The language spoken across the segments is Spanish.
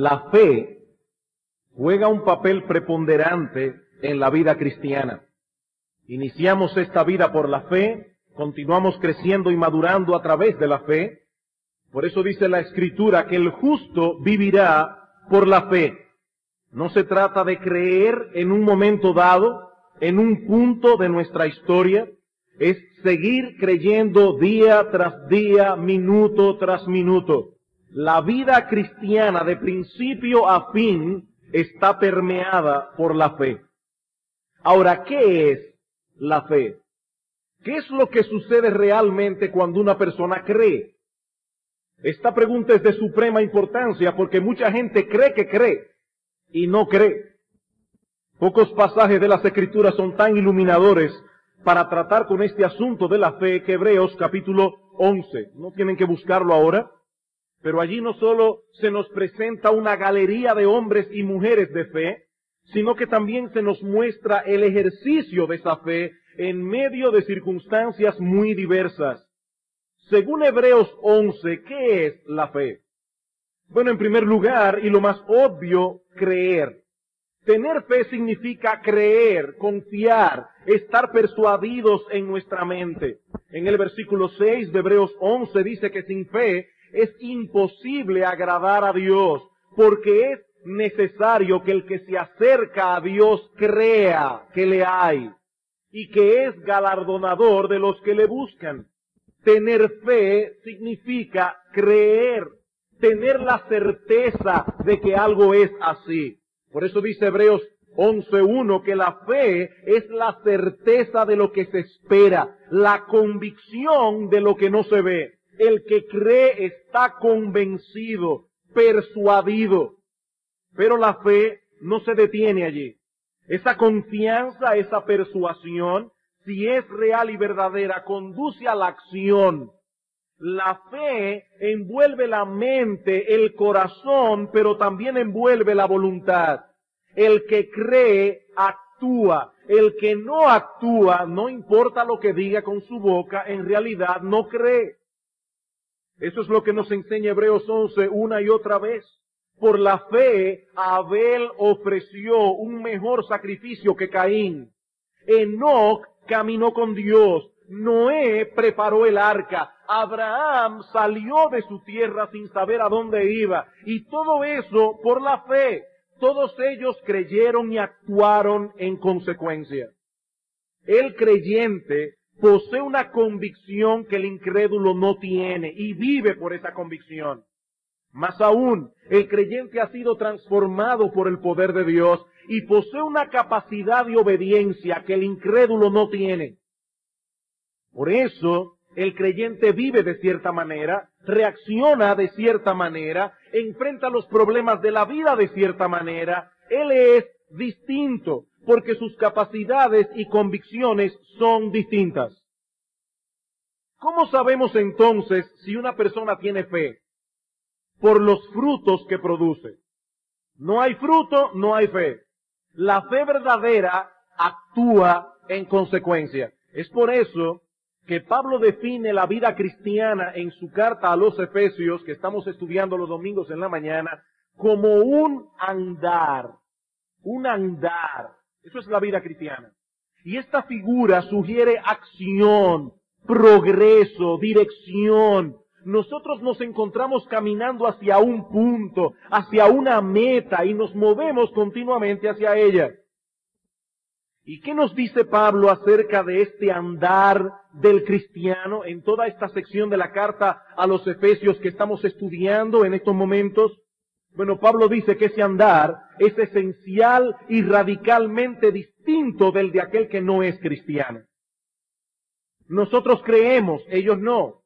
La fe juega un papel preponderante en la vida cristiana. Iniciamos esta vida por la fe, continuamos creciendo y madurando a través de la fe. Por eso dice la escritura que el justo vivirá por la fe. No se trata de creer en un momento dado, en un punto de nuestra historia, es seguir creyendo día tras día, minuto tras minuto. La vida cristiana de principio a fin está permeada por la fe. Ahora, ¿qué es la fe? ¿Qué es lo que sucede realmente cuando una persona cree? Esta pregunta es de suprema importancia porque mucha gente cree que cree y no cree. Pocos pasajes de las Escrituras son tan iluminadores para tratar con este asunto de la fe que Hebreos capítulo 11. No tienen que buscarlo ahora. Pero allí no solo se nos presenta una galería de hombres y mujeres de fe, sino que también se nos muestra el ejercicio de esa fe en medio de circunstancias muy diversas. Según Hebreos 11, ¿qué es la fe? Bueno, en primer lugar, y lo más obvio, creer. Tener fe significa creer, confiar, estar persuadidos en nuestra mente. En el versículo 6 de Hebreos 11 dice que sin fe es imposible agradar a Dios, porque es necesario que el que se acerca a Dios crea que le hay y que es galardonador de los que le buscan. Tener fe significa creer, tener la certeza de que algo es así. Por eso dice Hebreos 11.1 que la fe es la certeza de lo que se espera, la convicción de lo que no se ve. El que cree está convencido, persuadido. Pero la fe no se detiene allí. Esa confianza, esa persuasión, si es real y verdadera, conduce a la acción. La fe envuelve la mente, el corazón, pero también envuelve la voluntad. El que cree actúa. El que no actúa, no importa lo que diga con su boca, en realidad no cree. Eso es lo que nos enseña Hebreos 11 una y otra vez. Por la fe, Abel ofreció un mejor sacrificio que Caín. Enoch caminó con Dios. Noé preparó el arca. Abraham salió de su tierra sin saber a dónde iba. Y todo eso por la fe. Todos ellos creyeron y actuaron en consecuencia. El creyente posee una convicción que el incrédulo no tiene y vive por esa convicción. Más aún, el creyente ha sido transformado por el poder de Dios y posee una capacidad de obediencia que el incrédulo no tiene. Por eso, el creyente vive de cierta manera, reacciona de cierta manera, enfrenta los problemas de la vida de cierta manera. Él es distinto porque sus capacidades y convicciones son distintas. ¿Cómo sabemos entonces si una persona tiene fe? Por los frutos que produce. No hay fruto, no hay fe. La fe verdadera actúa en consecuencia. Es por eso que Pablo define la vida cristiana en su carta a los Efesios, que estamos estudiando los domingos en la mañana, como un andar. Un andar. Eso es la vida cristiana. Y esta figura sugiere acción, progreso, dirección. Nosotros nos encontramos caminando hacia un punto, hacia una meta y nos movemos continuamente hacia ella. ¿Y qué nos dice Pablo acerca de este andar del cristiano en toda esta sección de la carta a los Efesios que estamos estudiando en estos momentos? Bueno, Pablo dice que ese andar es esencial y radicalmente distinto del de aquel que no es cristiano. Nosotros creemos, ellos no.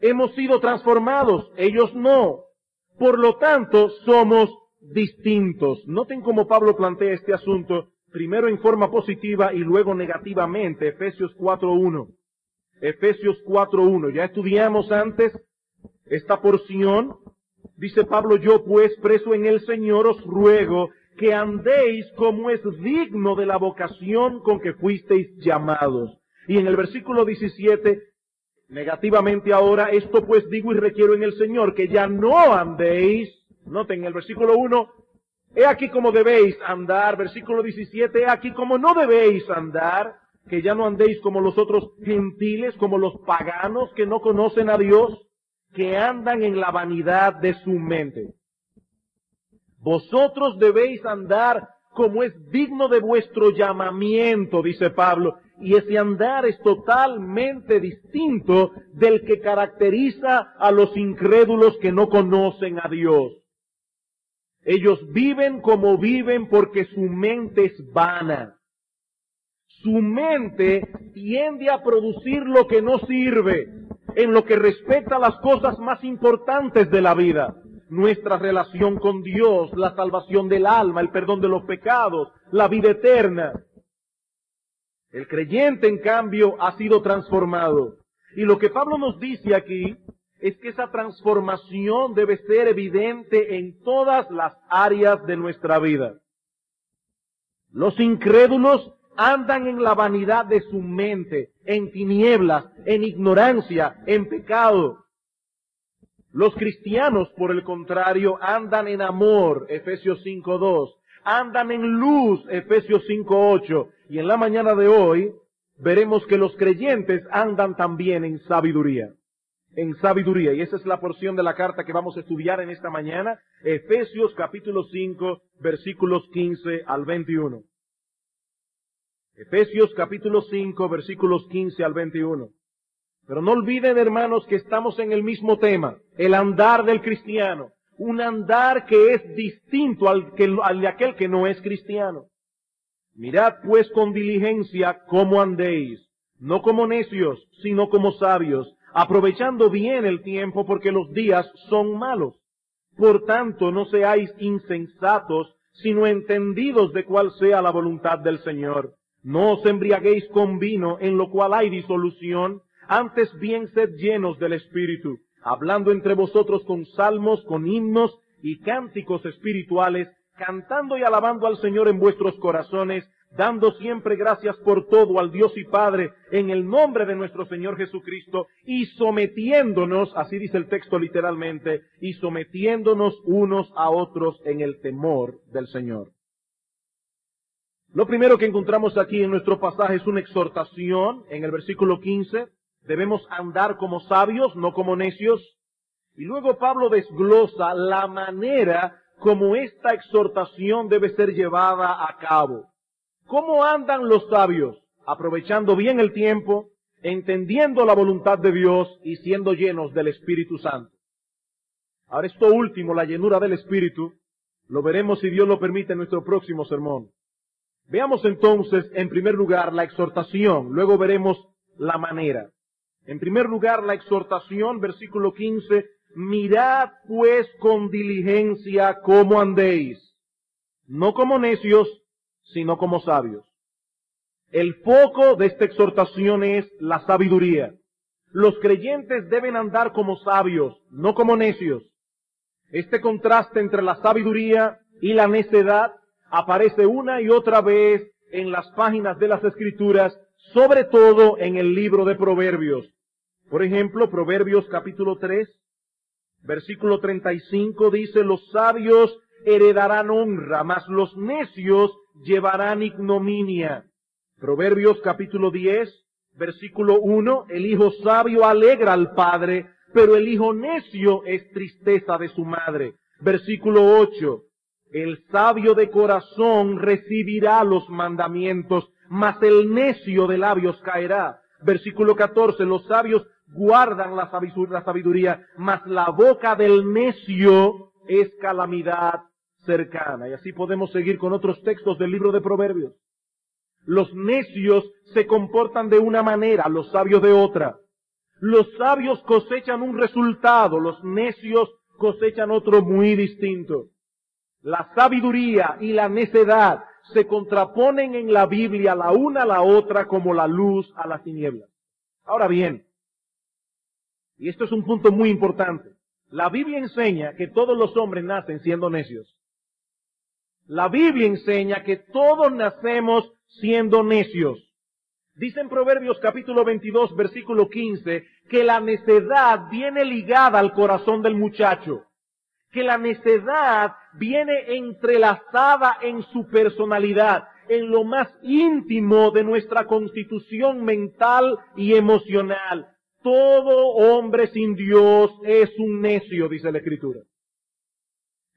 Hemos sido transformados, ellos no. Por lo tanto, somos distintos. Noten cómo Pablo plantea este asunto primero en forma positiva y luego negativamente. Efesios 4.1. Efesios 4.1. Ya estudiamos antes esta porción. Dice Pablo, yo pues preso en el Señor os ruego que andéis como es digno de la vocación con que fuisteis llamados. Y en el versículo 17, negativamente ahora, esto pues digo y requiero en el Señor, que ya no andéis, noten en el versículo 1, He aquí como debéis andar, versículo 17, he aquí como no debéis andar, que ya no andéis como los otros gentiles, como los paganos que no conocen a Dios, que andan en la vanidad de su mente. Vosotros debéis andar como es digno de vuestro llamamiento, dice Pablo, y ese andar es totalmente distinto del que caracteriza a los incrédulos que no conocen a Dios. Ellos viven como viven porque su mente es vana. Su mente tiende a producir lo que no sirve en lo que respecta a las cosas más importantes de la vida. Nuestra relación con Dios, la salvación del alma, el perdón de los pecados, la vida eterna. El creyente, en cambio, ha sido transformado. Y lo que Pablo nos dice aquí es que esa transformación debe ser evidente en todas las áreas de nuestra vida. Los incrédulos andan en la vanidad de su mente, en tinieblas, en ignorancia, en pecado. Los cristianos, por el contrario, andan en amor, Efesios 5.2, andan en luz, Efesios 5.8, y en la mañana de hoy veremos que los creyentes andan también en sabiduría en sabiduría. Y esa es la porción de la carta que vamos a estudiar en esta mañana, Efesios capítulo 5, versículos 15 al 21. Efesios capítulo 5, versículos 15 al 21. Pero no olviden, hermanos, que estamos en el mismo tema, el andar del cristiano. Un andar que es distinto al, que, al de aquel que no es cristiano. Mirad pues con diligencia cómo andéis, no como necios, sino como sabios, aprovechando bien el tiempo porque los días son malos. Por tanto, no seáis insensatos, sino entendidos de cuál sea la voluntad del Señor. No os embriaguéis con vino, en lo cual hay disolución, antes bien sed llenos del Espíritu, hablando entre vosotros con salmos, con himnos y cánticos espirituales, cantando y alabando al Señor en vuestros corazones, dando siempre gracias por todo al Dios y Padre en el nombre de nuestro Señor Jesucristo y sometiéndonos, así dice el texto literalmente, y sometiéndonos unos a otros en el temor del Señor. Lo primero que encontramos aquí en nuestro pasaje es una exhortación en el versículo 15. Debemos andar como sabios, no como necios. Y luego Pablo desglosa la manera como esta exhortación debe ser llevada a cabo. ¿Cómo andan los sabios? Aprovechando bien el tiempo, entendiendo la voluntad de Dios y siendo llenos del Espíritu Santo. Ahora esto último, la llenura del Espíritu, lo veremos si Dios lo permite en nuestro próximo sermón. Veamos entonces, en primer lugar, la exhortación, luego veremos la manera. En primer lugar, la exhortación, versículo 15, mirad pues con diligencia cómo andéis, no como necios, sino como sabios. El foco de esta exhortación es la sabiduría. Los creyentes deben andar como sabios, no como necios. Este contraste entre la sabiduría y la necedad aparece una y otra vez en las páginas de las escrituras, sobre todo en el libro de Proverbios. Por ejemplo, Proverbios capítulo 3, versículo 35 dice, los sabios heredarán honra, mas los necios llevarán ignominia. Proverbios capítulo 10, versículo 1, el hijo sabio alegra al padre, pero el hijo necio es tristeza de su madre. Versículo 8, El sabio de corazón recibirá los mandamientos, mas el necio de labios caerá. Versículo 14, los sabios guardan la sabiduría, mas la boca del necio es calamidad cercana. Y así podemos seguir con otros textos del libro de Proverbios. Los necios se comportan de una manera, los sabios de otra. Los sabios cosechan un resultado, los necios cosechan otro muy distinto. La sabiduría y la necedad se contraponen en la Biblia la una a la otra como la luz a las tinieblas. Ahora bien, y esto es un punto muy importante, la Biblia enseña que todos los hombres nacen siendo necios. La Biblia enseña que todos nacemos siendo necios. Dice en Proverbios capítulo 22, versículo 15, que la necedad viene ligada al corazón del muchacho, que la necedad viene entrelazada en su personalidad, en lo más íntimo de nuestra constitución mental y emocional. Todo hombre sin Dios es un necio, dice la Escritura.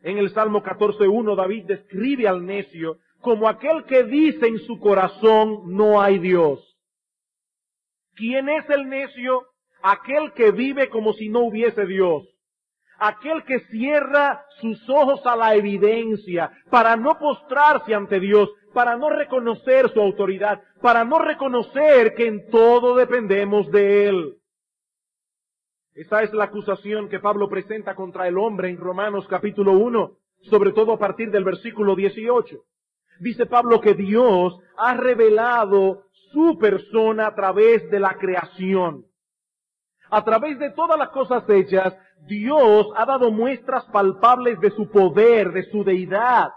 En el Salmo 14.1 David describe al necio como aquel que dice en su corazón no hay Dios. ¿Quién es el necio? Aquel que vive como si no hubiese Dios. Aquel que cierra sus ojos a la evidencia para no postrarse ante Dios, para no reconocer su autoridad, para no reconocer que en todo dependemos de Él. Esa es la acusación que Pablo presenta contra el hombre en Romanos capítulo 1, sobre todo a partir del versículo 18. Dice Pablo que Dios ha revelado su persona a través de la creación. A través de todas las cosas hechas, Dios ha dado muestras palpables de su poder, de su deidad.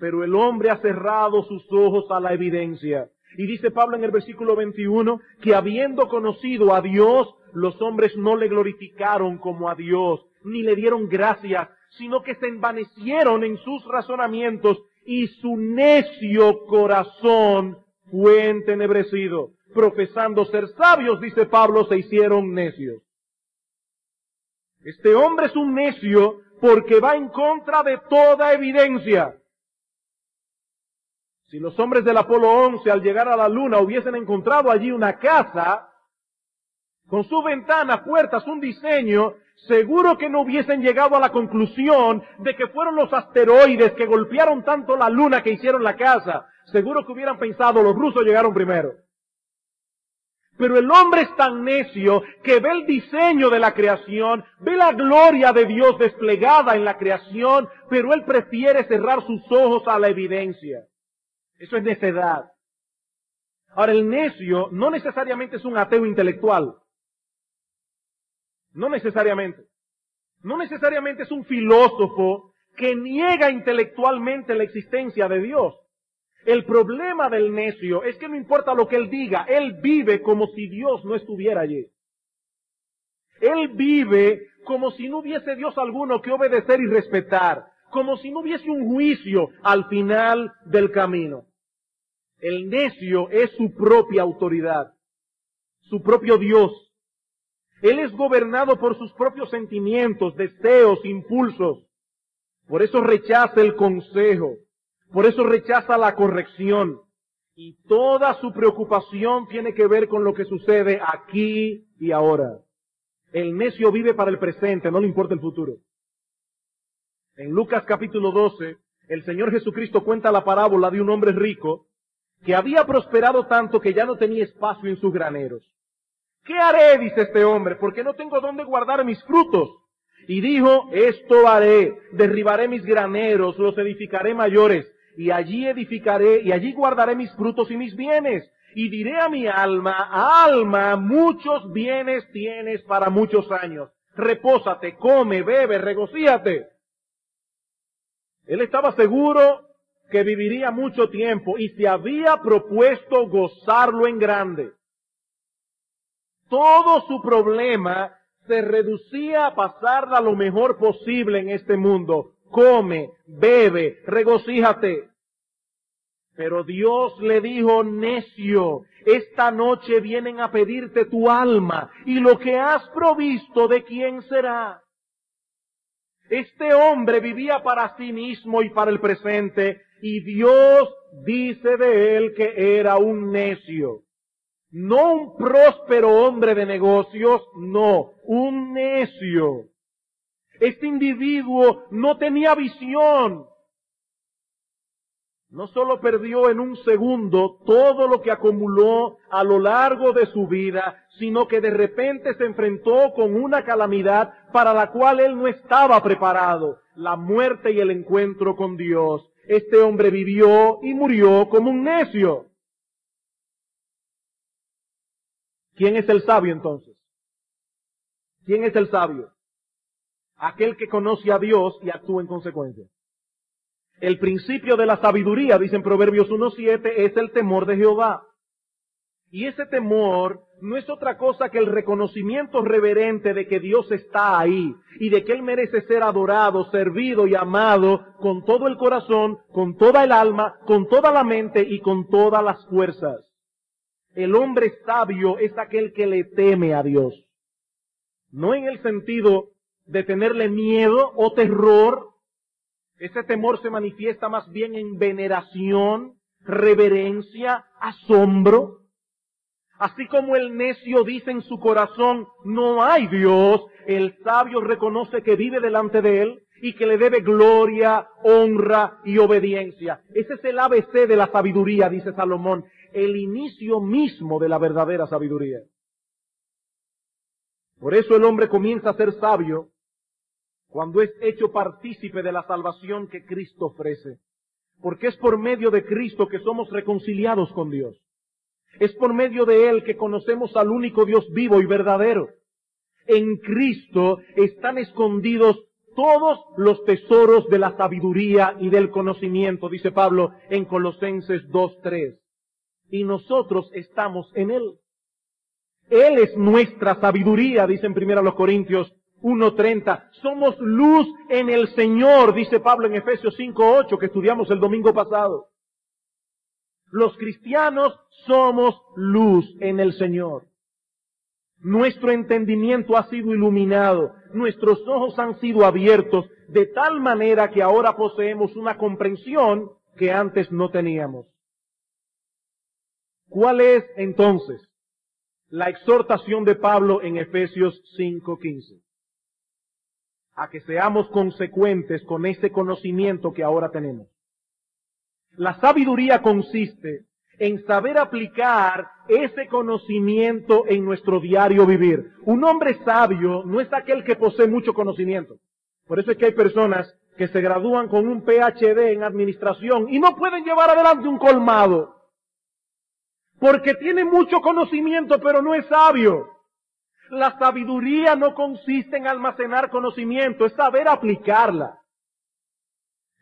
Pero el hombre ha cerrado sus ojos a la evidencia. Y dice Pablo en el versículo 21 que habiendo conocido a Dios, los hombres no le glorificaron como a Dios, ni le dieron gracias, sino que se envanecieron en sus razonamientos y su necio corazón fue entenebrecido. Profesando ser sabios, dice Pablo, se hicieron necios. Este hombre es un necio porque va en contra de toda evidencia. Si los hombres del Apolo 11 al llegar a la luna hubiesen encontrado allí una casa, con sus ventanas, puertas, un diseño, seguro que no hubiesen llegado a la conclusión de que fueron los asteroides que golpearon tanto la luna que hicieron la casa. Seguro que hubieran pensado los rusos llegaron primero. Pero el hombre es tan necio que ve el diseño de la creación, ve la gloria de Dios desplegada en la creación, pero él prefiere cerrar sus ojos a la evidencia. Eso es necedad. Ahora, el necio no necesariamente es un ateo intelectual. No necesariamente. No necesariamente es un filósofo que niega intelectualmente la existencia de Dios. El problema del necio es que no importa lo que él diga, él vive como si Dios no estuviera allí. Él vive como si no hubiese Dios alguno que obedecer y respetar, como si no hubiese un juicio al final del camino. El necio es su propia autoridad, su propio Dios. Él es gobernado por sus propios sentimientos, deseos, impulsos. Por eso rechaza el consejo. Por eso rechaza la corrección. Y toda su preocupación tiene que ver con lo que sucede aquí y ahora. El necio vive para el presente, no le importa el futuro. En Lucas capítulo 12, el Señor Jesucristo cuenta la parábola de un hombre rico que había prosperado tanto que ya no tenía espacio en sus graneros. ¿Qué haré? dice este hombre, porque no tengo dónde guardar mis frutos. Y dijo, esto haré, derribaré mis graneros, los edificaré mayores, y allí edificaré, y allí guardaré mis frutos y mis bienes. Y diré a mi alma, alma, muchos bienes tienes para muchos años. Repósate, come, bebe, regocíate. Él estaba seguro que viviría mucho tiempo y se había propuesto gozarlo en grande todo su problema se reducía a pasarla lo mejor posible en este mundo. Come, bebe, regocíjate. Pero Dios le dijo, necio, esta noche vienen a pedirte tu alma y lo que has provisto de quién será. Este hombre vivía para sí mismo y para el presente, y Dios dice de él que era un necio. No un próspero hombre de negocios, no, un necio. Este individuo no tenía visión. No solo perdió en un segundo todo lo que acumuló a lo largo de su vida, sino que de repente se enfrentó con una calamidad para la cual él no estaba preparado, la muerte y el encuentro con Dios. Este hombre vivió y murió como un necio. ¿Quién es el sabio entonces? ¿Quién es el sabio? Aquel que conoce a Dios y actúa en consecuencia. El principio de la sabiduría, dicen Proverbios 1.7, es el temor de Jehová. Y ese temor no es otra cosa que el reconocimiento reverente de que Dios está ahí y de que Él merece ser adorado, servido y amado con todo el corazón, con toda el alma, con toda la mente y con todas las fuerzas. El hombre sabio es aquel que le teme a Dios. No en el sentido de tenerle miedo o terror. Ese temor se manifiesta más bien en veneración, reverencia, asombro. Así como el necio dice en su corazón, no hay Dios, el sabio reconoce que vive delante de él y que le debe gloria, honra y obediencia. Ese es el ABC de la sabiduría, dice Salomón el inicio mismo de la verdadera sabiduría. Por eso el hombre comienza a ser sabio cuando es hecho partícipe de la salvación que Cristo ofrece. Porque es por medio de Cristo que somos reconciliados con Dios. Es por medio de Él que conocemos al único Dios vivo y verdadero. En Cristo están escondidos todos los tesoros de la sabiduría y del conocimiento, dice Pablo en Colosenses 2.3 y nosotros estamos en Él. Él es nuestra sabiduría, dicen primero los Corintios 1.30. Somos luz en el Señor, dice Pablo en Efesios 5.8, que estudiamos el domingo pasado. Los cristianos somos luz en el Señor. Nuestro entendimiento ha sido iluminado, nuestros ojos han sido abiertos, de tal manera que ahora poseemos una comprensión que antes no teníamos. ¿Cuál es entonces la exhortación de Pablo en Efesios 5:15? A que seamos consecuentes con ese conocimiento que ahora tenemos. La sabiduría consiste en saber aplicar ese conocimiento en nuestro diario vivir. Un hombre sabio no es aquel que posee mucho conocimiento. Por eso es que hay personas que se gradúan con un PhD en administración y no pueden llevar adelante un colmado porque tiene mucho conocimiento, pero no es sabio. La sabiduría no consiste en almacenar conocimiento, es saber aplicarla.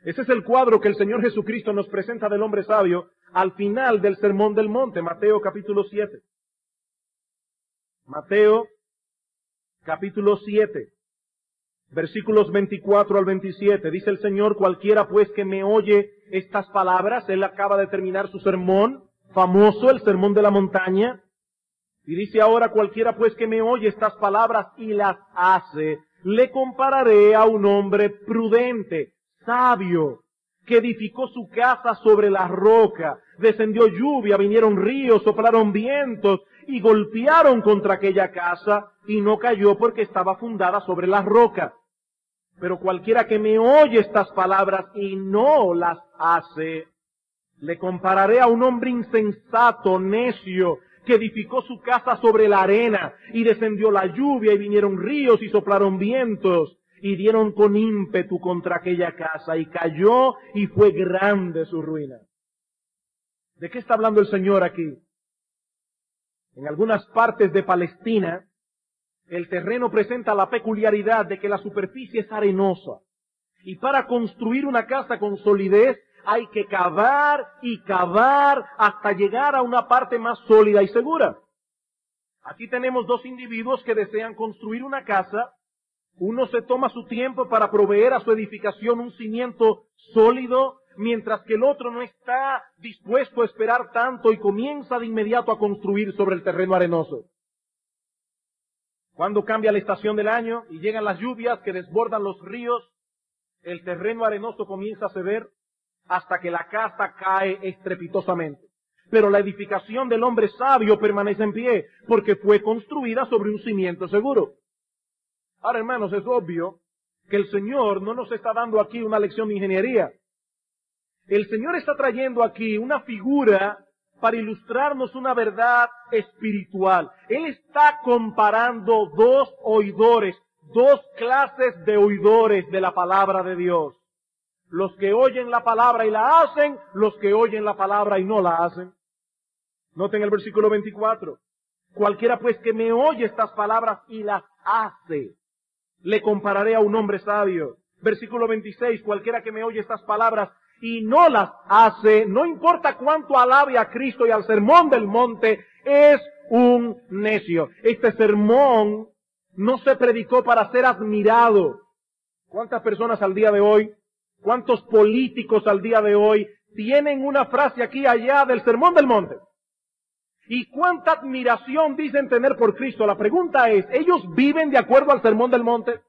Ese es el cuadro que el Señor Jesucristo nos presenta del hombre sabio al final del Sermón del Monte, Mateo capítulo 7. Mateo capítulo 7, versículos 24 al 27. Dice el Señor, cualquiera pues que me oye estas palabras, Él acaba de terminar su sermón, famoso, el sermón de la montaña. Y dice ahora cualquiera pues que me oye estas palabras y las hace, le compararé a un hombre prudente, sabio, que edificó su casa sobre la roca. Descendió lluvia, vinieron ríos, soplaron vientos y golpearon contra aquella casa y no cayó porque estaba fundada sobre la roca. Pero cualquiera que me oye estas palabras y no las hace, le compararé a un hombre insensato, necio, que edificó su casa sobre la arena, y descendió la lluvia, y vinieron ríos, y soplaron vientos, y dieron con ímpetu contra aquella casa, y cayó, y fue grande su ruina. ¿De qué está hablando el Señor aquí? En algunas partes de Palestina, el terreno presenta la peculiaridad de que la superficie es arenosa. Y para construir una casa con solidez hay que cavar y cavar hasta llegar a una parte más sólida y segura. Aquí tenemos dos individuos que desean construir una casa. Uno se toma su tiempo para proveer a su edificación un cimiento sólido, mientras que el otro no está dispuesto a esperar tanto y comienza de inmediato a construir sobre el terreno arenoso. Cuando cambia la estación del año y llegan las lluvias que desbordan los ríos, el terreno arenoso comienza a ceder hasta que la casa cae estrepitosamente. Pero la edificación del hombre sabio permanece en pie, porque fue construida sobre un cimiento seguro. Ahora, hermanos, es obvio que el Señor no nos está dando aquí una lección de ingeniería. El Señor está trayendo aquí una figura para ilustrarnos una verdad espiritual. Él está comparando dos oidores, dos clases de oidores de la palabra de Dios. Los que oyen la palabra y la hacen, los que oyen la palabra y no la hacen. Noten el versículo 24. Cualquiera pues que me oye estas palabras y las hace, le compararé a un hombre sabio. Versículo 26. Cualquiera que me oye estas palabras y no las hace, no importa cuánto alabe a Cristo y al sermón del monte, es un necio. Este sermón no se predicó para ser admirado. ¿Cuántas personas al día de hoy, cuántos políticos al día de hoy tienen una frase aquí allá del sermón del monte? ¿Y cuánta admiración dicen tener por Cristo? La pregunta es, ¿ellos viven de acuerdo al sermón del monte?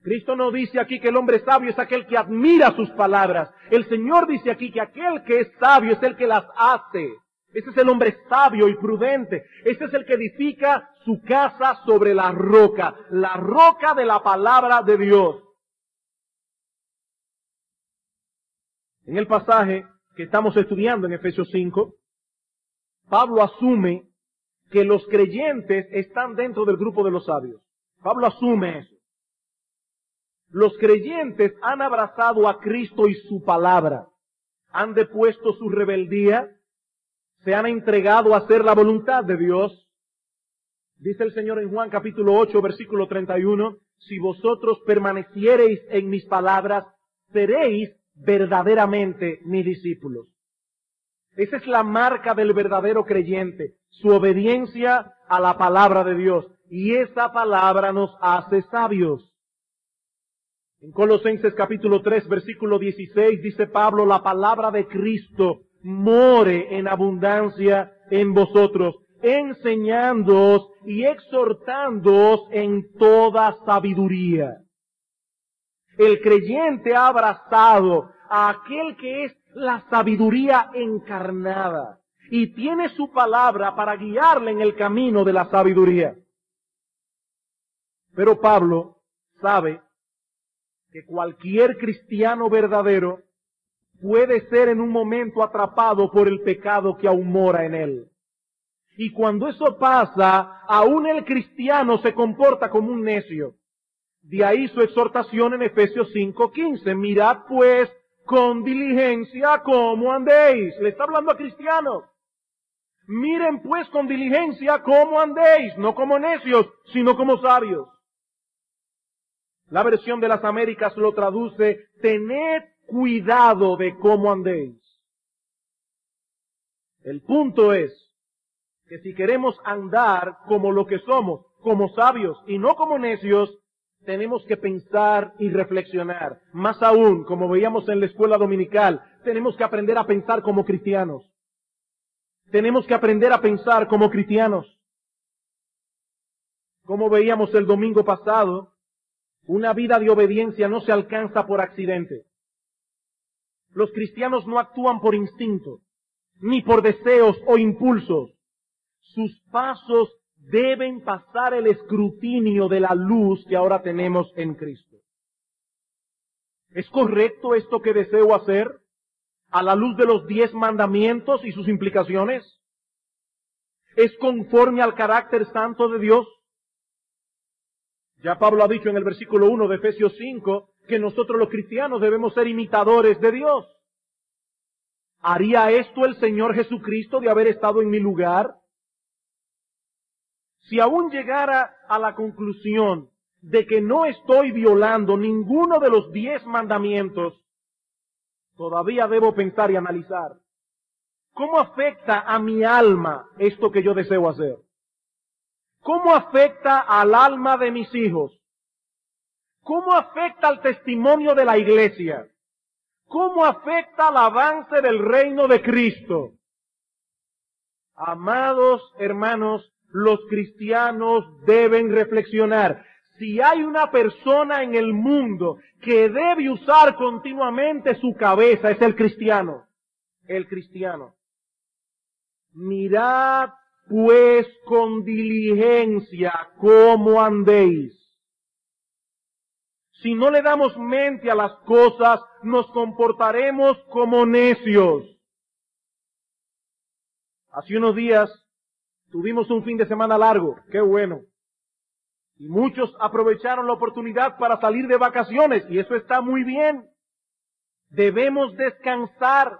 Cristo no dice aquí que el hombre sabio es aquel que admira sus palabras. El Señor dice aquí que aquel que es sabio es el que las hace. Ese es el hombre sabio y prudente. Ese es el que edifica su casa sobre la roca, la roca de la palabra de Dios. En el pasaje que estamos estudiando en Efesios 5, Pablo asume que los creyentes están dentro del grupo de los sabios. Pablo asume eso. Los creyentes han abrazado a Cristo y su palabra, han depuesto su rebeldía, se han entregado a hacer la voluntad de Dios. Dice el Señor en Juan capítulo 8, versículo 31, si vosotros permaneciereis en mis palabras, seréis verdaderamente mis discípulos. Esa es la marca del verdadero creyente, su obediencia a la palabra de Dios. Y esa palabra nos hace sabios. En Colosenses capítulo 3, versículo 16 dice Pablo, la palabra de Cristo more en abundancia en vosotros, enseñándoos y exhortándoos en toda sabiduría. El creyente ha abrazado a aquel que es la sabiduría encarnada y tiene su palabra para guiarle en el camino de la sabiduría. Pero Pablo sabe que cualquier cristiano verdadero puede ser en un momento atrapado por el pecado que aún mora en él. Y cuando eso pasa, aún el cristiano se comporta como un necio. De ahí su exhortación en Efesios 5:15. Mirad pues con diligencia cómo andéis. Le está hablando a cristianos. Miren pues con diligencia cómo andéis, no como necios, sino como sabios. La versión de las Américas lo traduce, tened cuidado de cómo andéis. El punto es que si queremos andar como lo que somos, como sabios y no como necios, tenemos que pensar y reflexionar. Más aún, como veíamos en la escuela dominical, tenemos que aprender a pensar como cristianos. Tenemos que aprender a pensar como cristianos. Como veíamos el domingo pasado, una vida de obediencia no se alcanza por accidente. Los cristianos no actúan por instinto, ni por deseos o impulsos. Sus pasos deben pasar el escrutinio de la luz que ahora tenemos en Cristo. ¿Es correcto esto que deseo hacer a la luz de los diez mandamientos y sus implicaciones? ¿Es conforme al carácter santo de Dios? Ya Pablo ha dicho en el versículo 1 de Efesios 5 que nosotros los cristianos debemos ser imitadores de Dios. ¿Haría esto el Señor Jesucristo de haber estado en mi lugar? Si aún llegara a la conclusión de que no estoy violando ninguno de los diez mandamientos, todavía debo pensar y analizar. ¿Cómo afecta a mi alma esto que yo deseo hacer? ¿Cómo afecta al alma de mis hijos? ¿Cómo afecta al testimonio de la iglesia? ¿Cómo afecta al avance del reino de Cristo? Amados hermanos, los cristianos deben reflexionar. Si hay una persona en el mundo que debe usar continuamente su cabeza, es el cristiano. El cristiano. Mirad pues con diligencia cómo andéis. Si no le damos mente a las cosas, nos comportaremos como necios. Hace unos días tuvimos un fin de semana largo, qué bueno. Y muchos aprovecharon la oportunidad para salir de vacaciones y eso está muy bien. Debemos descansar,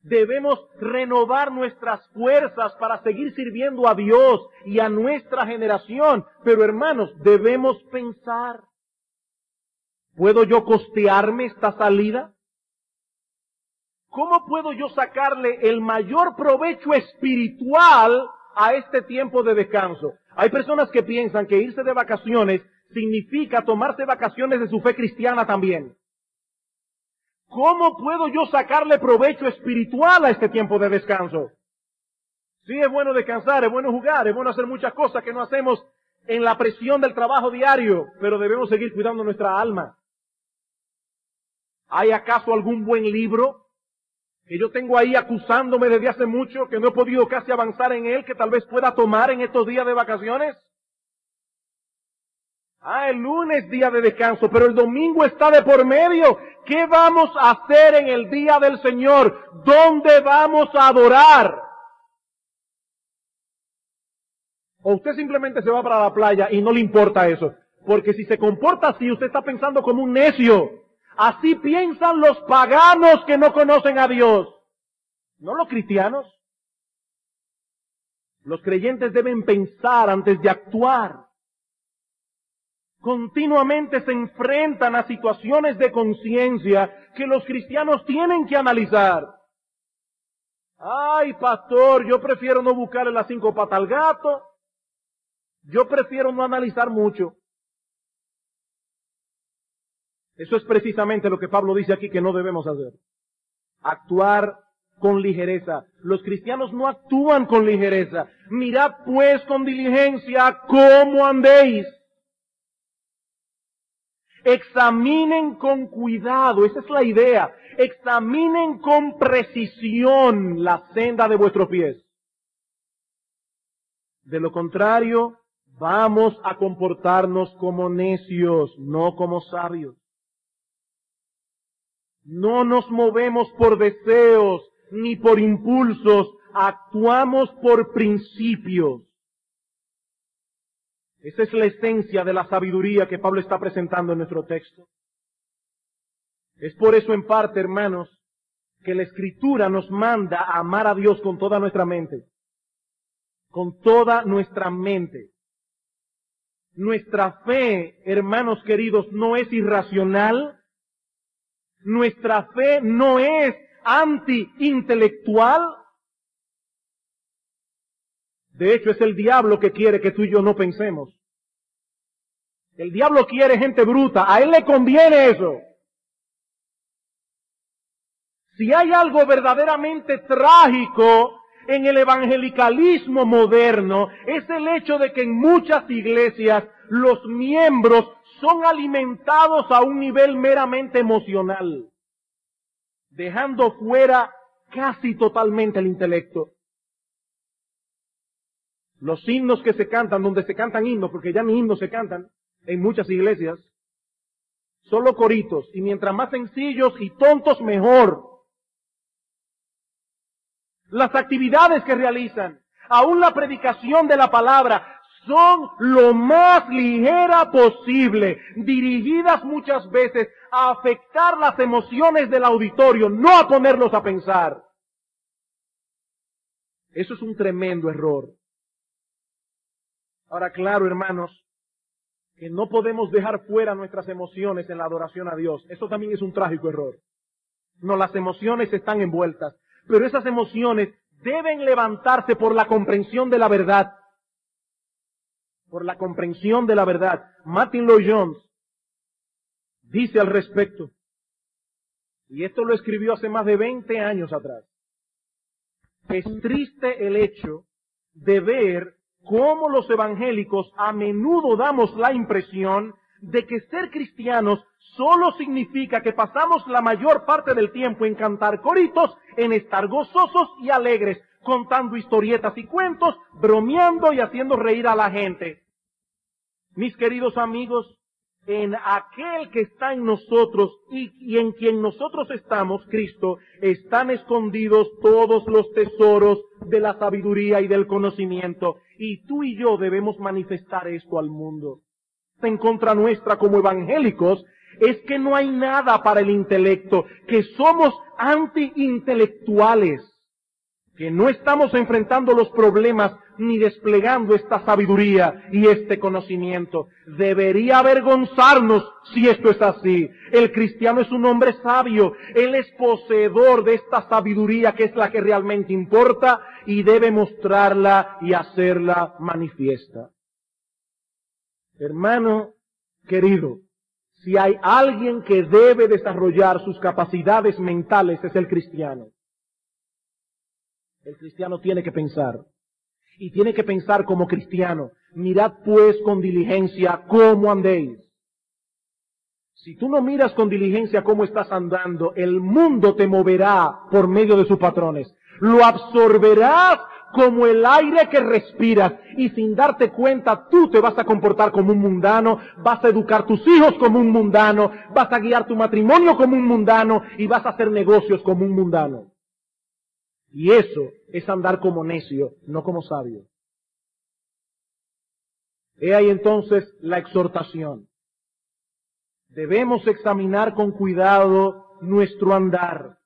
debemos renovar nuestras fuerzas para seguir sirviendo a Dios y a nuestra generación. Pero hermanos, debemos pensar, ¿puedo yo costearme esta salida? ¿Cómo puedo yo sacarle el mayor provecho espiritual a este tiempo de descanso? Hay personas que piensan que irse de vacaciones significa tomarse vacaciones de su fe cristiana también. ¿Cómo puedo yo sacarle provecho espiritual a este tiempo de descanso? Sí, es bueno descansar, es bueno jugar, es bueno hacer muchas cosas que no hacemos en la presión del trabajo diario, pero debemos seguir cuidando nuestra alma. ¿Hay acaso algún buen libro que yo tengo ahí acusándome desde hace mucho, que no he podido casi avanzar en él, que tal vez pueda tomar en estos días de vacaciones? Ah, el lunes día de descanso, pero el domingo está de por medio. ¿Qué vamos a hacer en el día del Señor? ¿Dónde vamos a adorar? O usted simplemente se va para la playa y no le importa eso. Porque si se comporta así, usted está pensando como un necio. Así piensan los paganos que no conocen a Dios. No los cristianos. Los creyentes deben pensar antes de actuar. Continuamente se enfrentan a situaciones de conciencia que los cristianos tienen que analizar. Ay, pastor, yo prefiero no buscarle las cinco patas al gato. Yo prefiero no analizar mucho. Eso es precisamente lo que Pablo dice aquí que no debemos hacer. Actuar con ligereza. Los cristianos no actúan con ligereza. Mirad pues con diligencia cómo andéis. Examinen con cuidado, esa es la idea. Examinen con precisión la senda de vuestros pies. De lo contrario, vamos a comportarnos como necios, no como sabios. No nos movemos por deseos ni por impulsos, actuamos por principios. Esa es la esencia de la sabiduría que Pablo está presentando en nuestro texto. Es por eso en parte, hermanos, que la escritura nos manda a amar a Dios con toda nuestra mente. Con toda nuestra mente. Nuestra fe, hermanos queridos, no es irracional, nuestra fe no es anti-intelectual. De hecho, es el diablo que quiere que tú y yo no pensemos. El diablo quiere gente bruta. A él le conviene eso. Si hay algo verdaderamente trágico en el evangelicalismo moderno, es el hecho de que en muchas iglesias los miembros son alimentados a un nivel meramente emocional, dejando fuera casi totalmente el intelecto. Los himnos que se cantan, donde se cantan himnos, porque ya ni himnos se cantan en muchas iglesias, solo coritos, y mientras más sencillos y tontos mejor. Las actividades que realizan, aún la predicación de la palabra, son lo más ligera posible, dirigidas muchas veces a afectar las emociones del auditorio, no a ponerlos a pensar. Eso es un tremendo error. Ahora, claro, hermanos, que no podemos dejar fuera nuestras emociones en la adoración a Dios. Eso también es un trágico error. No, las emociones están envueltas, pero esas emociones deben levantarse por la comprensión de la verdad por la comprensión de la verdad. Martin Lloyd Jones dice al respecto, y esto lo escribió hace más de 20 años atrás, es triste el hecho de ver cómo los evangélicos a menudo damos la impresión de que ser cristianos solo significa que pasamos la mayor parte del tiempo en cantar coritos, en estar gozosos y alegres, contando historietas y cuentos, bromeando y haciendo reír a la gente. Mis queridos amigos, en aquel que está en nosotros y, en quien nosotros estamos, Cristo, están escondidos todos los tesoros de la sabiduría y del conocimiento. Y tú y yo debemos manifestar esto al mundo. En contra nuestra como evangélicos es que no hay nada para el intelecto, que somos anti-intelectuales, que no estamos enfrentando los problemas ni desplegando esta sabiduría y este conocimiento. Debería avergonzarnos si esto es así. El cristiano es un hombre sabio, él es poseedor de esta sabiduría que es la que realmente importa y debe mostrarla y hacerla manifiesta. Hermano querido, si hay alguien que debe desarrollar sus capacidades mentales es el cristiano. El cristiano tiene que pensar. Y tiene que pensar como cristiano. Mirad pues con diligencia cómo andéis. Si tú no miras con diligencia cómo estás andando, el mundo te moverá por medio de sus patrones. Lo absorberás como el aire que respiras y sin darte cuenta tú te vas a comportar como un mundano, vas a educar tus hijos como un mundano, vas a guiar tu matrimonio como un mundano y vas a hacer negocios como un mundano. Y eso es andar como necio, no como sabio. He ahí entonces la exhortación. Debemos examinar con cuidado nuestro andar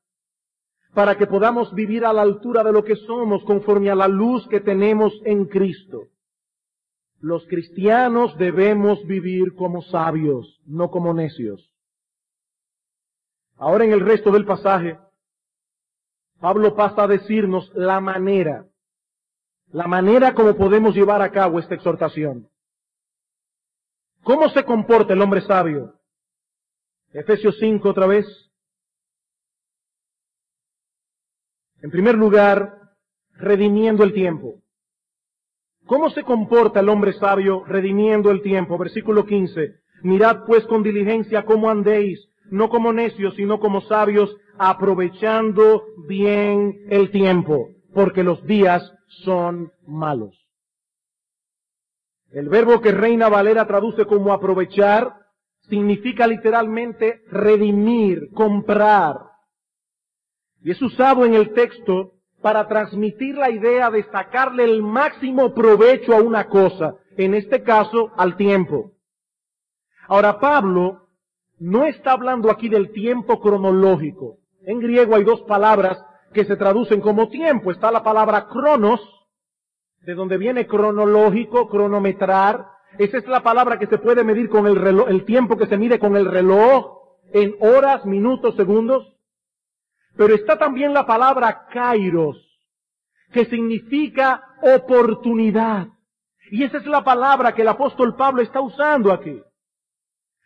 para que podamos vivir a la altura de lo que somos conforme a la luz que tenemos en Cristo. Los cristianos debemos vivir como sabios, no como necios. Ahora en el resto del pasaje, Pablo pasa a decirnos la manera, la manera como podemos llevar a cabo esta exhortación. ¿Cómo se comporta el hombre sabio? Efesios 5 otra vez. En primer lugar, redimiendo el tiempo. ¿Cómo se comporta el hombre sabio redimiendo el tiempo? Versículo 15. Mirad pues con diligencia cómo andéis, no como necios, sino como sabios, aprovechando bien el tiempo, porque los días son malos. El verbo que Reina Valera traduce como aprovechar significa literalmente redimir, comprar. Y es usado en el texto para transmitir la idea de sacarle el máximo provecho a una cosa, en este caso al tiempo. Ahora Pablo no está hablando aquí del tiempo cronológico. En griego hay dos palabras que se traducen como tiempo. Está la palabra cronos, de donde viene cronológico, cronometrar. Esa es la palabra que se puede medir con el reloj, el tiempo que se mide con el reloj, en horas, minutos, segundos. Pero está también la palabra kairos, que significa oportunidad. Y esa es la palabra que el apóstol Pablo está usando aquí.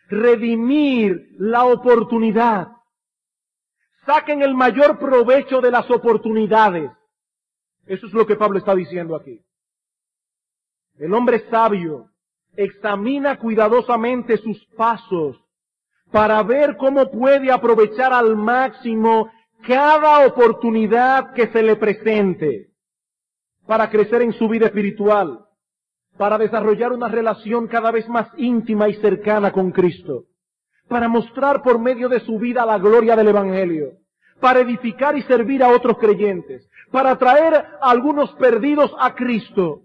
Redimir la oportunidad saquen el mayor provecho de las oportunidades. Eso es lo que Pablo está diciendo aquí. El hombre sabio examina cuidadosamente sus pasos para ver cómo puede aprovechar al máximo cada oportunidad que se le presente para crecer en su vida espiritual, para desarrollar una relación cada vez más íntima y cercana con Cristo para mostrar por medio de su vida la gloria del Evangelio, para edificar y servir a otros creyentes, para traer a algunos perdidos a Cristo.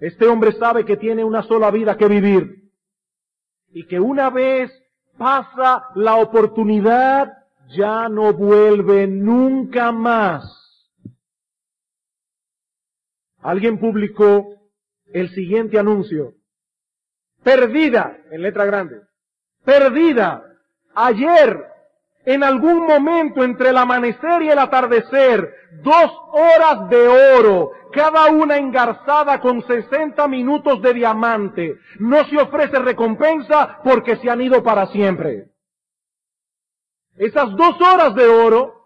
Este hombre sabe que tiene una sola vida que vivir y que una vez pasa la oportunidad, ya no vuelve nunca más. Alguien publicó el siguiente anuncio perdida, en letra grande, perdida, ayer, en algún momento entre el amanecer y el atardecer, dos horas de oro, cada una engarzada con 60 minutos de diamante. No se ofrece recompensa porque se han ido para siempre. Esas dos horas de oro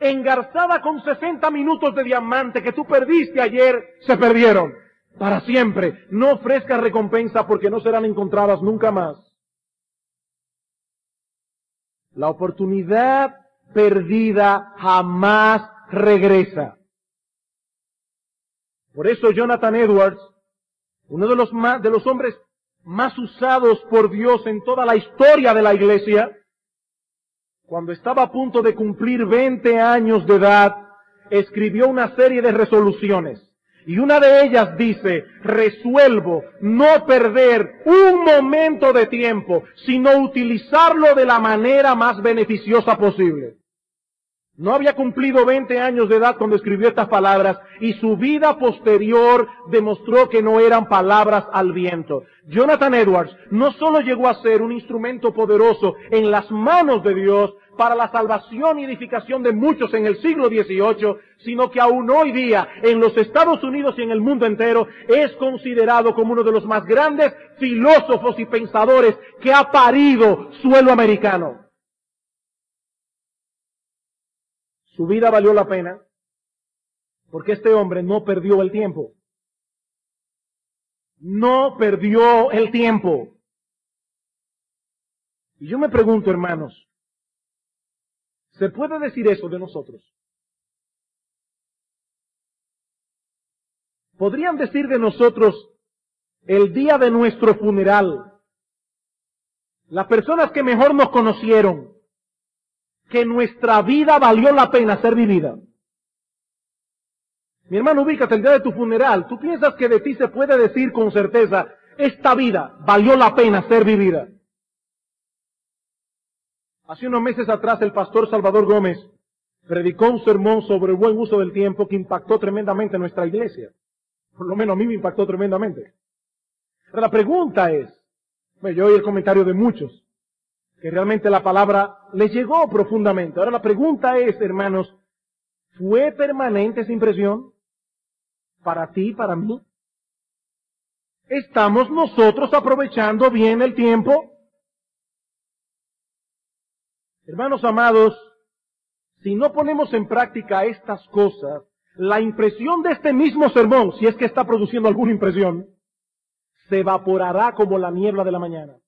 engarzada con 60 minutos de diamante que tú perdiste ayer, se perdieron para siempre. No ofrezcas recompensa porque no serán encontradas nunca más. La oportunidad perdida jamás regresa. Por eso Jonathan Edwards, uno de los, más, de los hombres más usados por Dios en toda la historia de la iglesia, cuando estaba a punto de cumplir 20 años de edad, escribió una serie de resoluciones. Y una de ellas dice, resuelvo no perder un momento de tiempo, sino utilizarlo de la manera más beneficiosa posible. No había cumplido 20 años de edad cuando escribió estas palabras y su vida posterior demostró que no eran palabras al viento. Jonathan Edwards no solo llegó a ser un instrumento poderoso en las manos de Dios para la salvación y edificación de muchos en el siglo XVIII, sino que aún hoy día en los Estados Unidos y en el mundo entero es considerado como uno de los más grandes filósofos y pensadores que ha parido suelo americano. Su vida valió la pena porque este hombre no perdió el tiempo. No perdió el tiempo. Y yo me pregunto, hermanos, ¿se puede decir eso de nosotros? ¿Podrían decir de nosotros el día de nuestro funeral, las personas que mejor nos conocieron, que nuestra vida valió la pena ser vivida. Mi hermano, ubícate el día de tu funeral. ¿Tú piensas que de ti se puede decir con certeza, esta vida valió la pena ser vivida? Hace unos meses atrás el pastor Salvador Gómez predicó un sermón sobre el buen uso del tiempo que impactó tremendamente nuestra iglesia. Por lo menos a mí me impactó tremendamente. Pero la pregunta es, yo oí el comentario de muchos, que realmente la palabra le llegó profundamente. Ahora la pregunta es, hermanos, ¿fue permanente esa impresión? Para ti, para mí. ¿Estamos nosotros aprovechando bien el tiempo? Hermanos amados, si no ponemos en práctica estas cosas, la impresión de este mismo sermón, si es que está produciendo alguna impresión, se evaporará como la niebla de la mañana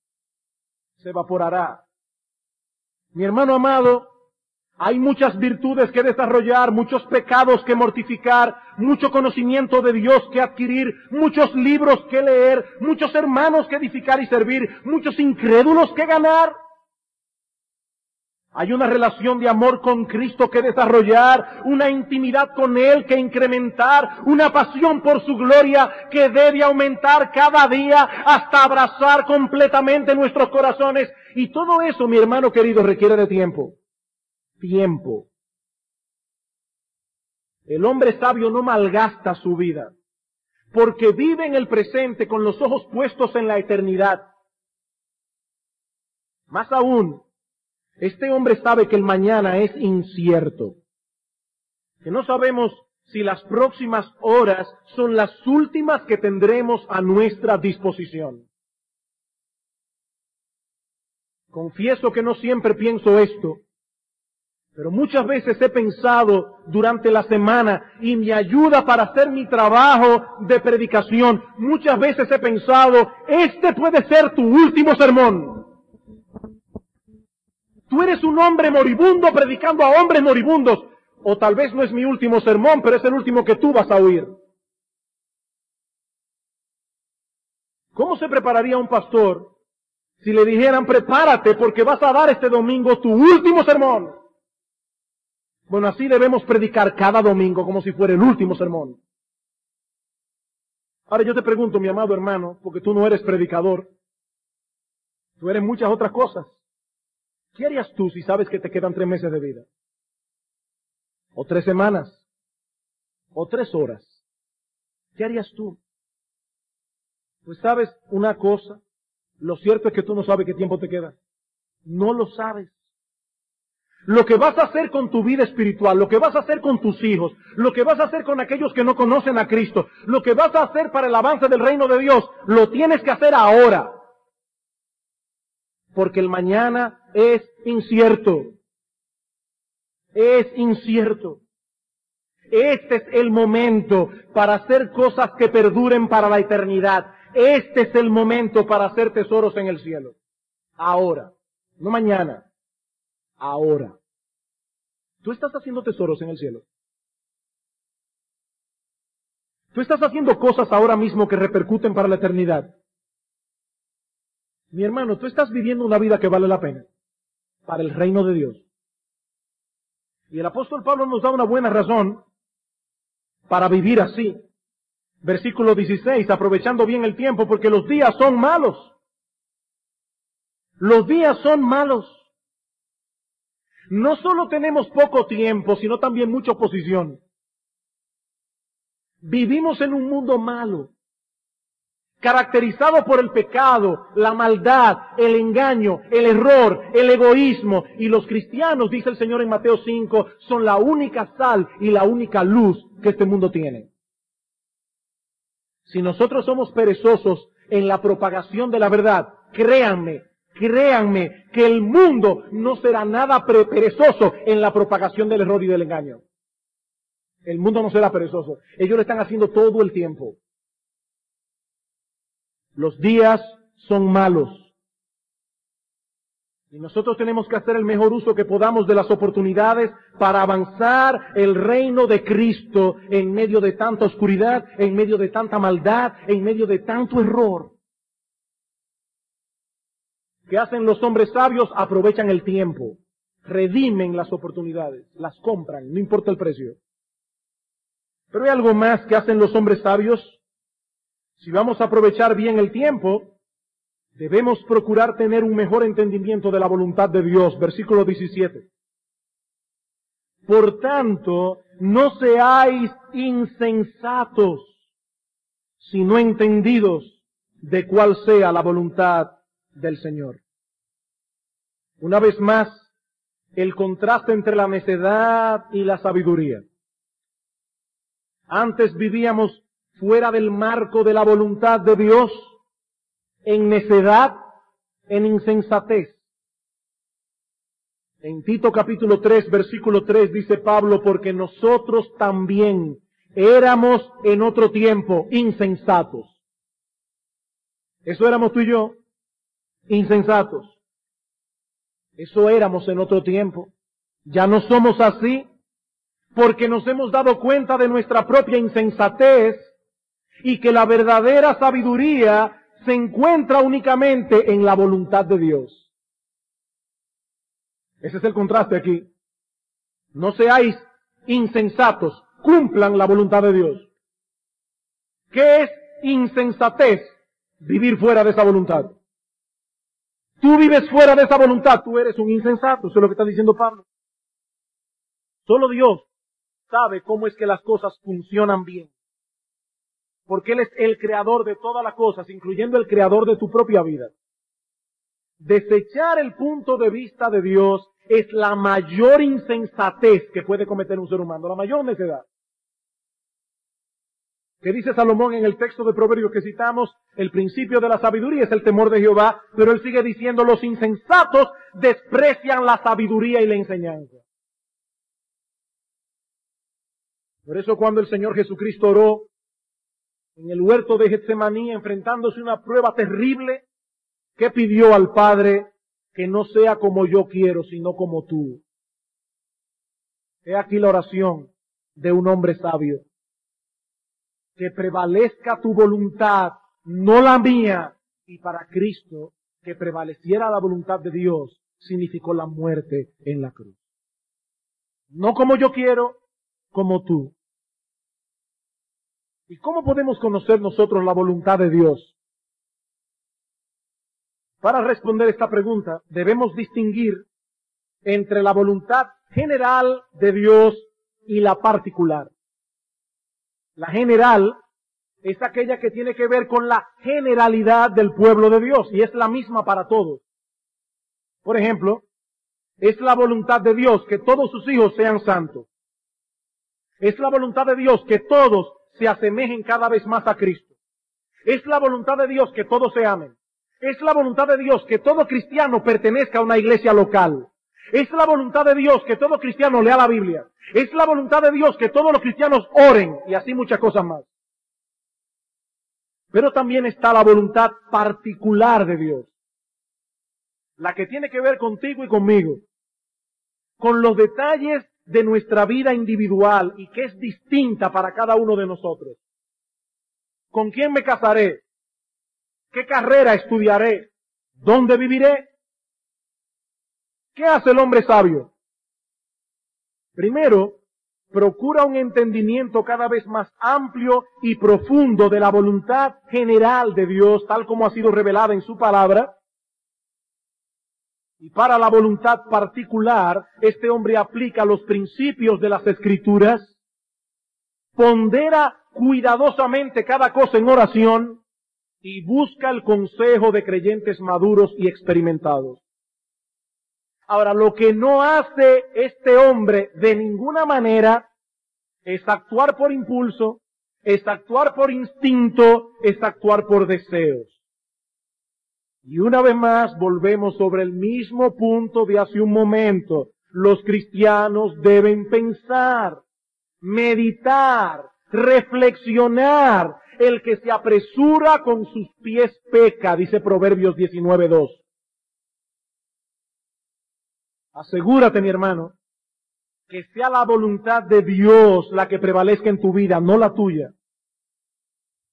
se evaporará. Mi hermano amado, hay muchas virtudes que desarrollar, muchos pecados que mortificar, mucho conocimiento de Dios que adquirir, muchos libros que leer, muchos hermanos que edificar y servir, muchos incrédulos que ganar. Hay una relación de amor con Cristo que desarrollar, una intimidad con Él que incrementar, una pasión por su gloria que debe aumentar cada día hasta abrazar completamente nuestros corazones. Y todo eso, mi hermano querido, requiere de tiempo. Tiempo. El hombre sabio no malgasta su vida, porque vive en el presente con los ojos puestos en la eternidad. Más aún, este hombre sabe que el mañana es incierto, que no sabemos si las próximas horas son las últimas que tendremos a nuestra disposición. Confieso que no siempre pienso esto, pero muchas veces he pensado durante la semana y me ayuda para hacer mi trabajo de predicación. Muchas veces he pensado, este puede ser tu último sermón. Tú eres un hombre moribundo predicando a hombres moribundos. O tal vez no es mi último sermón, pero es el último que tú vas a oír. ¿Cómo se prepararía un pastor si le dijeran, prepárate porque vas a dar este domingo tu último sermón? Bueno, así debemos predicar cada domingo como si fuera el último sermón. Ahora yo te pregunto, mi amado hermano, porque tú no eres predicador, tú eres muchas otras cosas. ¿Qué harías tú si sabes que te quedan tres meses de vida? O tres semanas. O tres horas. ¿Qué harías tú? Pues sabes una cosa. Lo cierto es que tú no sabes qué tiempo te queda. No lo sabes. Lo que vas a hacer con tu vida espiritual, lo que vas a hacer con tus hijos, lo que vas a hacer con aquellos que no conocen a Cristo, lo que vas a hacer para el avance del reino de Dios, lo tienes que hacer ahora porque el mañana es incierto. es incierto. Este es el momento para hacer cosas que perduren para la eternidad. Este es el momento para hacer tesoros en el cielo. Ahora, no mañana, ahora. ¿Tú estás haciendo tesoros en el cielo? ¿Tú estás haciendo cosas ahora mismo que repercuten para la eternidad? Mi hermano, tú estás viviendo una vida que vale la pena para el reino de Dios. Y el apóstol Pablo nos da una buena razón para vivir así. Versículo 16, aprovechando bien el tiempo porque los días son malos. Los días son malos. No solo tenemos poco tiempo, sino también mucha oposición. Vivimos en un mundo malo, caracterizado por el pecado, la maldad, el engaño, el error, el egoísmo. Y los cristianos, dice el Señor en Mateo 5, son la única sal y la única luz que este mundo tiene. Si nosotros somos perezosos en la propagación de la verdad, créanme, créanme que el mundo no será nada perezoso en la propagación del error y del engaño. El mundo no será perezoso. Ellos lo están haciendo todo el tiempo. Los días son malos. Y nosotros tenemos que hacer el mejor uso que podamos de las oportunidades para avanzar el reino de Cristo en medio de tanta oscuridad, en medio de tanta maldad, en medio de tanto error. ¿Qué hacen los hombres sabios? Aprovechan el tiempo, redimen las oportunidades, las compran, no importa el precio. Pero hay algo más que hacen los hombres sabios. Si vamos a aprovechar bien el tiempo, debemos procurar tener un mejor entendimiento de la voluntad de Dios. Versículo 17. Por tanto, no seáis insensatos, sino entendidos de cuál sea la voluntad del Señor. Una vez más, el contraste entre la necedad y la sabiduría. Antes vivíamos fuera del marco de la voluntad de Dios, en necedad, en insensatez. En Tito capítulo 3, versículo 3 dice Pablo, porque nosotros también éramos en otro tiempo insensatos. Eso éramos tú y yo, insensatos. Eso éramos en otro tiempo. Ya no somos así porque nos hemos dado cuenta de nuestra propia insensatez y que la verdadera sabiduría se encuentra únicamente en la voluntad de Dios. Ese es el contraste aquí. No seáis insensatos, cumplan la voluntad de Dios. ¿Qué es insensatez? Vivir fuera de esa voluntad. Tú vives fuera de esa voluntad, tú eres un insensato, eso es lo que está diciendo Pablo. Solo Dios sabe cómo es que las cosas funcionan bien. Porque Él es el creador de todas las cosas, incluyendo el creador de tu propia vida. Desechar el punto de vista de Dios es la mayor insensatez que puede cometer un ser humano, la mayor necedad. ¿Qué dice Salomón en el texto de Proverbios que citamos? El principio de la sabiduría es el temor de Jehová, pero él sigue diciendo, los insensatos desprecian la sabiduría y la enseñanza. Por eso cuando el Señor Jesucristo oró en el huerto de Getsemaní enfrentándose a una prueba terrible, ¿qué pidió al Padre? Que no sea como yo quiero, sino como tú. He aquí la oración de un hombre sabio. Que prevalezca tu voluntad, no la mía. Y para Cristo, que prevaleciera la voluntad de Dios, significó la muerte en la cruz. No como yo quiero, como tú. ¿Y cómo podemos conocer nosotros la voluntad de Dios? Para responder esta pregunta, debemos distinguir entre la voluntad general de Dios y la particular. La general es aquella que tiene que ver con la generalidad del pueblo de Dios y es la misma para todos. Por ejemplo, es la voluntad de Dios que todos sus hijos sean santos. Es la voluntad de Dios que todos se asemejen cada vez más a Cristo. Es la voluntad de Dios que todos se amen. Es la voluntad de Dios que todo cristiano pertenezca a una iglesia local. Es la voluntad de Dios que todo cristiano lea la Biblia. Es la voluntad de Dios que todos los cristianos oren y así muchas cosas más. Pero también está la voluntad particular de Dios. La que tiene que ver contigo y conmigo. Con los detalles de nuestra vida individual y que es distinta para cada uno de nosotros. ¿Con quién me casaré? ¿Qué carrera estudiaré? ¿Dónde viviré? ¿Qué hace el hombre sabio? Primero, procura un entendimiento cada vez más amplio y profundo de la voluntad general de Dios, tal como ha sido revelada en su palabra. Y para la voluntad particular, este hombre aplica los principios de las escrituras, pondera cuidadosamente cada cosa en oración y busca el consejo de creyentes maduros y experimentados. Ahora, lo que no hace este hombre de ninguna manera es actuar por impulso, es actuar por instinto, es actuar por deseos. Y una vez más volvemos sobre el mismo punto de hace un momento. Los cristianos deben pensar, meditar, reflexionar. El que se apresura con sus pies peca, dice Proverbios 19.2. Asegúrate, mi hermano, que sea la voluntad de Dios la que prevalezca en tu vida, no la tuya.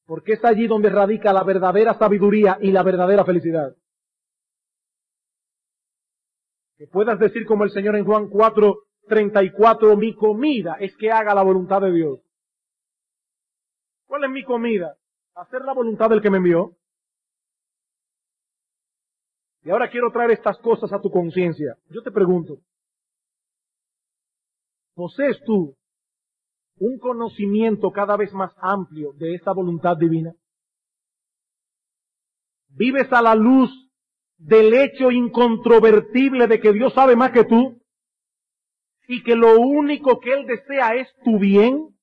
Porque es allí donde radica la verdadera sabiduría y la verdadera felicidad. Que puedas decir como el Señor en Juan 4, 34, mi comida es que haga la voluntad de Dios. ¿Cuál es mi comida? Hacer la voluntad del que me envió. Y ahora quiero traer estas cosas a tu conciencia. Yo te pregunto, ¿posees tú un conocimiento cada vez más amplio de esa voluntad divina? ¿Vives a la luz del hecho incontrovertible de que Dios sabe más que tú? ¿Y que lo único que Él desea es tu bien?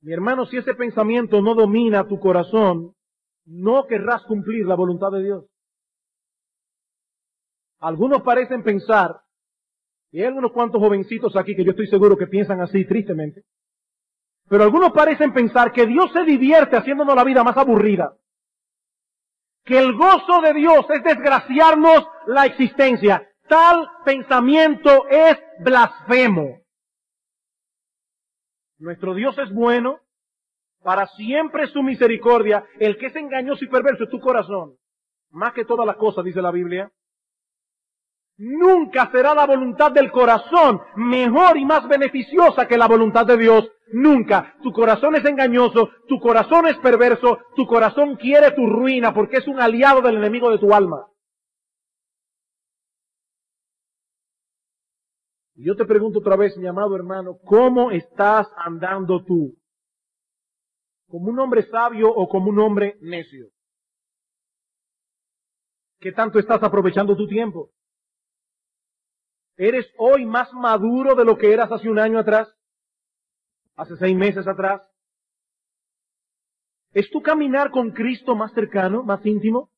Mi hermano, si ese pensamiento no domina tu corazón, no querrás cumplir la voluntad de Dios. Algunos parecen pensar, y hay unos cuantos jovencitos aquí que yo estoy seguro que piensan así tristemente, pero algunos parecen pensar que Dios se divierte haciéndonos la vida más aburrida. Que el gozo de Dios es desgraciarnos la existencia. Tal pensamiento es blasfemo. Nuestro Dios es bueno, para siempre su misericordia. El que es engañoso y perverso es tu corazón. Más que todas las cosas, dice la Biblia. Nunca será la voluntad del corazón mejor y más beneficiosa que la voluntad de Dios. Nunca. Tu corazón es engañoso, tu corazón es perverso, tu corazón quiere tu ruina porque es un aliado del enemigo de tu alma. Y yo te pregunto otra vez, mi amado hermano, ¿cómo estás andando tú? ¿Como un hombre sabio o como un hombre necio? ¿Qué tanto estás aprovechando tu tiempo? ¿Eres hoy más maduro de lo que eras hace un año atrás? ¿Hace seis meses atrás? ¿Es tu caminar con Cristo más cercano, más íntimo?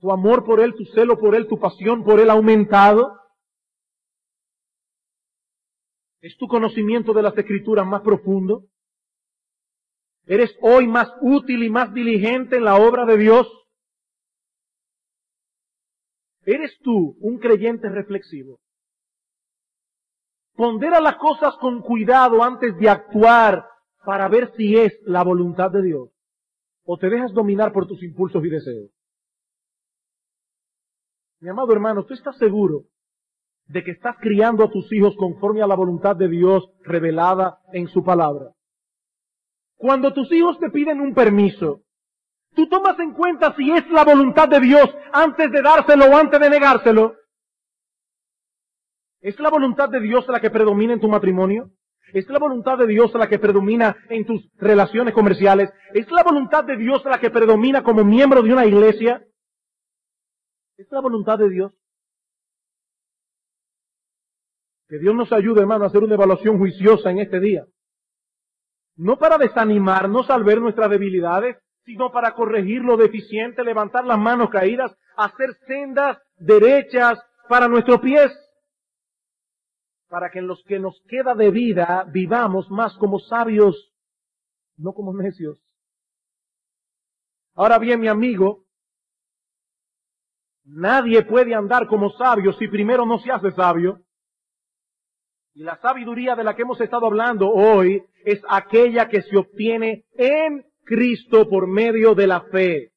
tu amor por Él, tu celo por Él, tu pasión por Él aumentado. ¿Es tu conocimiento de las escrituras más profundo? ¿Eres hoy más útil y más diligente en la obra de Dios? ¿Eres tú un creyente reflexivo? Pondera las cosas con cuidado antes de actuar para ver si es la voluntad de Dios. O te dejas dominar por tus impulsos y deseos. Mi amado hermano, ¿tú estás seguro de que estás criando a tus hijos conforme a la voluntad de Dios revelada en su palabra? Cuando tus hijos te piden un permiso, ¿tú tomas en cuenta si es la voluntad de Dios antes de dárselo o antes de negárselo? ¿Es la voluntad de Dios la que predomina en tu matrimonio? ¿Es la voluntad de Dios la que predomina en tus relaciones comerciales? ¿Es la voluntad de Dios la que predomina como miembro de una iglesia? Es la voluntad de Dios. Que Dios nos ayude, hermano, a hacer una evaluación juiciosa en este día. No para desanimarnos al ver nuestras debilidades, sino para corregir lo deficiente, levantar las manos caídas, hacer sendas derechas para nuestros pies, para que en los que nos queda de vida vivamos más como sabios, no como necios. Ahora bien, mi amigo, nadie puede andar como sabio si primero no se hace sabio. Y la sabiduría de la que hemos estado hablando hoy es aquella que se obtiene en Cristo por medio de la fe.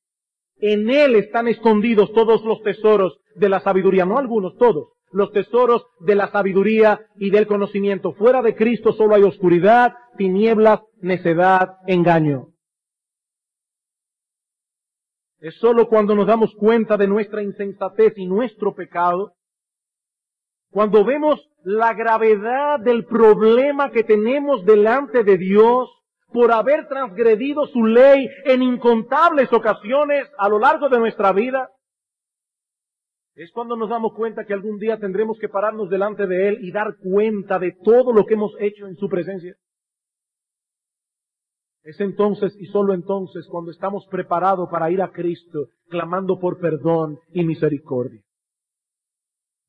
En Él están escondidos todos los tesoros de la sabiduría, no algunos, todos, los tesoros de la sabiduría y del conocimiento. Fuera de Cristo solo hay oscuridad, tinieblas, necedad, engaño. Es solo cuando nos damos cuenta de nuestra insensatez y nuestro pecado, cuando vemos la gravedad del problema que tenemos delante de Dios por haber transgredido su ley en incontables ocasiones a lo largo de nuestra vida, es cuando nos damos cuenta que algún día tendremos que pararnos delante de Él y dar cuenta de todo lo que hemos hecho en su presencia. Es entonces y solo entonces cuando estamos preparados para ir a Cristo clamando por perdón y misericordia.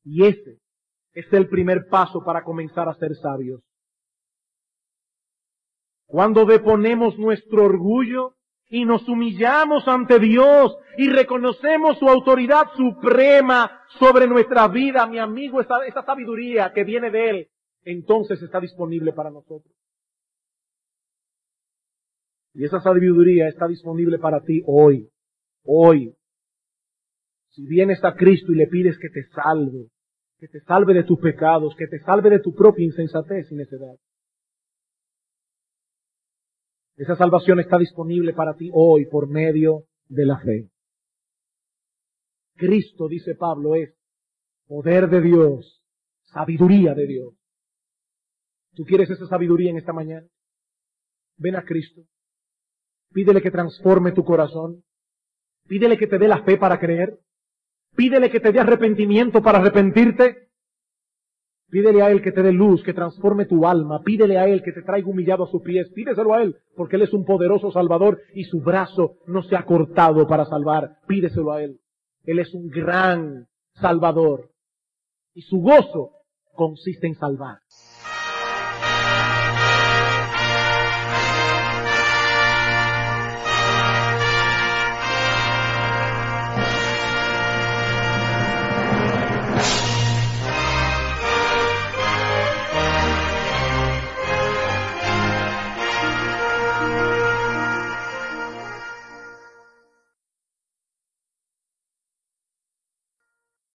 Y ese es el primer paso para comenzar a ser sabios. Cuando deponemos nuestro orgullo y nos humillamos ante Dios y reconocemos su autoridad suprema sobre nuestra vida, mi amigo, esa, sabiduría que viene de Él, entonces está disponible para nosotros. Y esa sabiduría está disponible para ti hoy, hoy. Si vienes a Cristo y le pides que te salve, que te salve de tus pecados, que te salve de tu propia insensatez y necedad. Esa salvación está disponible para ti hoy por medio de la fe. Cristo, dice Pablo, es poder de Dios, sabiduría de Dios. ¿Tú quieres esa sabiduría en esta mañana? Ven a Cristo. Pídele que transforme tu corazón. Pídele que te dé la fe para creer. Pídele que te dé arrepentimiento para arrepentirte. Pídele a Él que te dé luz, que transforme tu alma. Pídele a Él que te traiga humillado a sus pies. Pídeselo a Él, porque Él es un poderoso Salvador y su brazo no se ha cortado para salvar. Pídeselo a Él. Él es un gran Salvador. Y su gozo consiste en salvar.